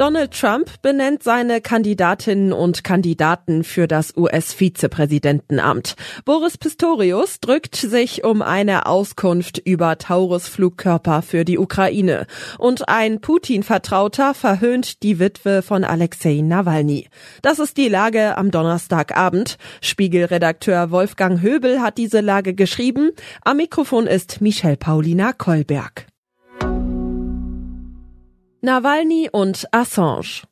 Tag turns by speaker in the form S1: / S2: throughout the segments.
S1: Donald Trump benennt seine Kandidatinnen und Kandidaten für das US-Vizepräsidentenamt. Boris Pistorius drückt sich um eine Auskunft über Taurus-Flugkörper für die Ukraine. Und ein Putin-Vertrauter verhöhnt die Witwe von Alexei Nawalny. Das ist die Lage am Donnerstagabend. Spiegelredakteur Wolfgang Höbel hat diese Lage geschrieben. Am Mikrofon ist Michelle Paulina Kolberg. Nawalny und Assange.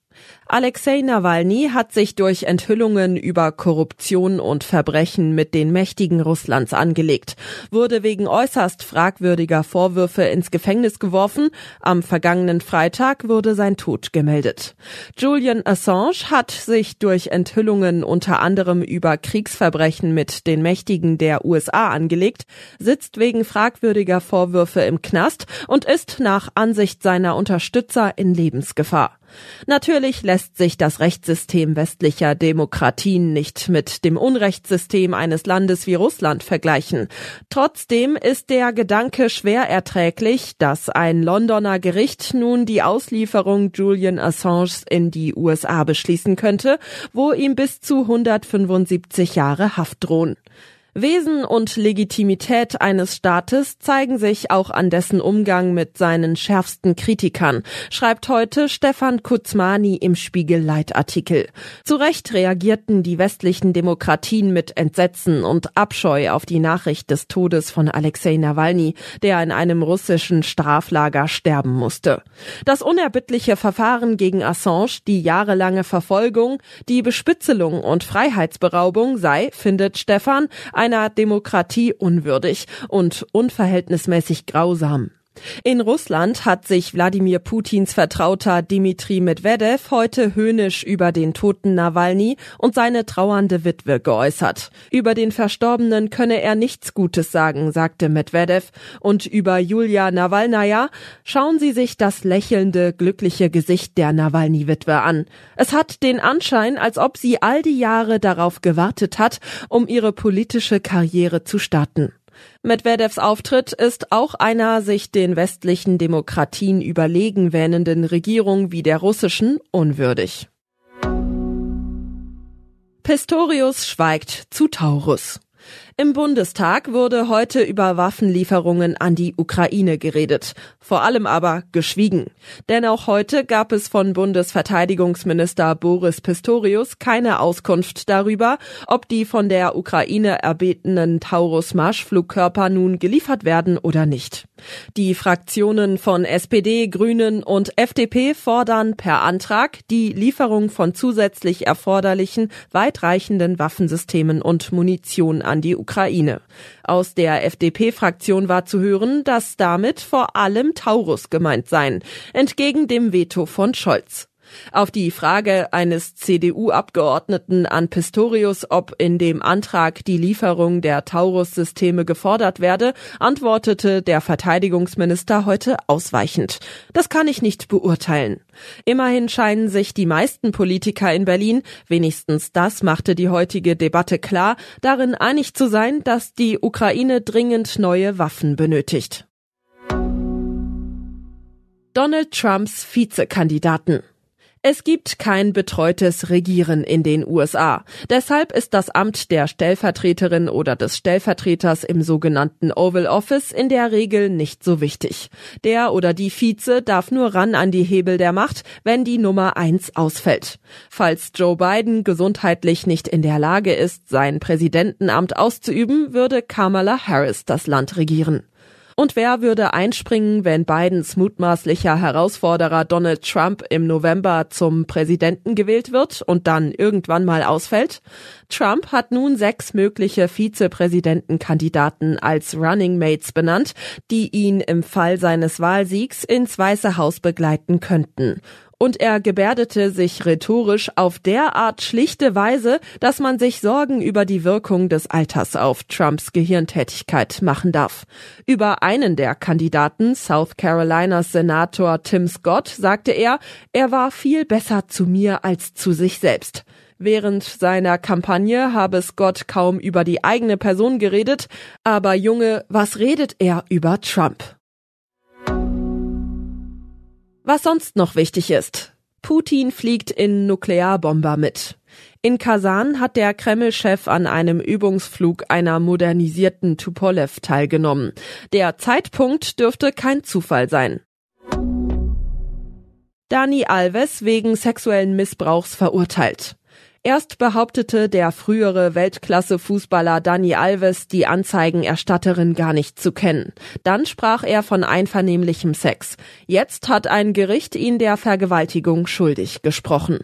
S1: Alexei Nawalny hat sich durch Enthüllungen über Korruption und Verbrechen mit den Mächtigen Russlands angelegt, wurde wegen äußerst fragwürdiger Vorwürfe ins Gefängnis geworfen. Am vergangenen Freitag wurde sein Tod gemeldet. Julian Assange hat sich durch Enthüllungen unter anderem über Kriegsverbrechen mit den Mächtigen der USA angelegt, sitzt wegen fragwürdiger Vorwürfe im Knast und ist nach Ansicht seiner Unterstützer in Lebensgefahr. Natürlich lässt sich das Rechtssystem westlicher Demokratien nicht mit dem Unrechtssystem eines Landes wie Russland vergleichen. Trotzdem ist der Gedanke schwer erträglich, dass ein Londoner Gericht nun die Auslieferung Julian Assange in die USA beschließen könnte, wo ihm bis zu 175 Jahre Haft drohen. Wesen und Legitimität eines Staates zeigen sich auch an dessen Umgang mit seinen schärfsten Kritikern, schreibt heute Stefan Kuzmani im Spiegel Leitartikel. Zu Recht reagierten die westlichen Demokratien mit Entsetzen und Abscheu auf die Nachricht des Todes von Alexei Nawalny, der in einem russischen Straflager sterben musste. Das unerbittliche Verfahren gegen Assange, die jahrelange Verfolgung, die Bespitzelung und Freiheitsberaubung sei, findet Stefan, ein einer Demokratie unwürdig und unverhältnismäßig grausam. In Russland hat sich Wladimir Putins Vertrauter Dmitri Medvedev heute höhnisch über den toten Nawalny und seine trauernde Witwe geäußert. Über den Verstorbenen könne er nichts Gutes sagen, sagte Medvedev. Und über Julia Nawalnaja schauen Sie sich das lächelnde, glückliche Gesicht der Nawalny-Witwe an. Es hat den Anschein, als ob sie all die Jahre darauf gewartet hat, um ihre politische Karriere zu starten. Medvedevs Auftritt ist auch einer sich den westlichen Demokratien überlegen wähnenden Regierung wie der russischen unwürdig. Pistorius schweigt zu Taurus. Im Bundestag wurde heute über Waffenlieferungen an die Ukraine geredet, vor allem aber geschwiegen. Denn auch heute gab es von Bundesverteidigungsminister Boris Pistorius keine Auskunft darüber, ob die von der Ukraine erbetenen Taurus Marschflugkörper nun geliefert werden oder nicht. Die Fraktionen von SPD, Grünen und FDP fordern per Antrag die Lieferung von zusätzlich erforderlichen weitreichenden Waffensystemen und Munition an die Ukraine. Aus der FDP-Fraktion war zu hören, dass damit vor allem Taurus gemeint seien, entgegen dem Veto von Scholz. Auf die Frage eines CDU-Abgeordneten an Pistorius, ob in dem Antrag die Lieferung der Taurus-Systeme gefordert werde, antwortete der Verteidigungsminister heute ausweichend. Das kann ich nicht beurteilen. Immerhin scheinen sich die meisten Politiker in Berlin, wenigstens das machte die heutige Debatte klar, darin einig zu sein, dass die Ukraine dringend neue Waffen benötigt. Donald Trumps Vizekandidaten es gibt kein betreutes Regieren in den USA. Deshalb ist das Amt der Stellvertreterin oder des Stellvertreters im sogenannten Oval Office in der Regel nicht so wichtig. Der oder die Vize darf nur ran an die Hebel der Macht, wenn die Nummer eins ausfällt. Falls Joe Biden gesundheitlich nicht in der Lage ist, sein Präsidentenamt auszuüben, würde Kamala Harris das Land regieren. Und wer würde einspringen, wenn Bidens mutmaßlicher Herausforderer Donald Trump im November zum Präsidenten gewählt wird und dann irgendwann mal ausfällt? Trump hat nun sechs mögliche Vizepräsidentenkandidaten als Running Mates benannt, die ihn im Fall seines Wahlsiegs ins Weiße Haus begleiten könnten und er gebärdete sich rhetorisch auf derart schlichte Weise, dass man sich Sorgen über die Wirkung des Alters auf Trumps Gehirntätigkeit machen darf. Über einen der Kandidaten, South Carolinas Senator Tim Scott, sagte er, er war viel besser zu mir als zu sich selbst. Während seiner Kampagne habe Scott kaum über die eigene Person geredet, aber Junge, was redet er über Trump? Was sonst noch wichtig ist. Putin fliegt in Nuklearbomber mit. In Kasan hat der Kreml-Chef an einem Übungsflug einer modernisierten Tupolev teilgenommen. Der Zeitpunkt dürfte kein Zufall sein. Dani Alves wegen sexuellen Missbrauchs verurteilt. Erst behauptete der frühere Weltklasse-Fußballer Dani Alves, die Anzeigenerstatterin gar nicht zu kennen. Dann sprach er von einvernehmlichem Sex. Jetzt hat ein Gericht ihn der Vergewaltigung schuldig gesprochen.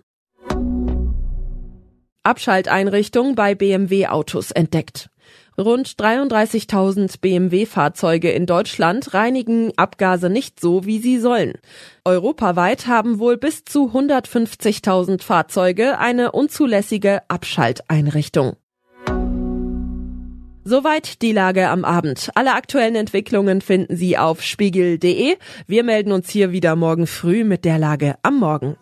S1: Abschalteinrichtung bei BMW Autos entdeckt. Rund 33.000 BMW-Fahrzeuge in Deutschland reinigen Abgase nicht so, wie sie sollen. Europaweit haben wohl bis zu 150.000 Fahrzeuge eine unzulässige Abschalteinrichtung. Soweit die Lage am Abend. Alle aktuellen Entwicklungen finden Sie auf spiegel.de. Wir melden uns hier wieder morgen früh mit der Lage am Morgen.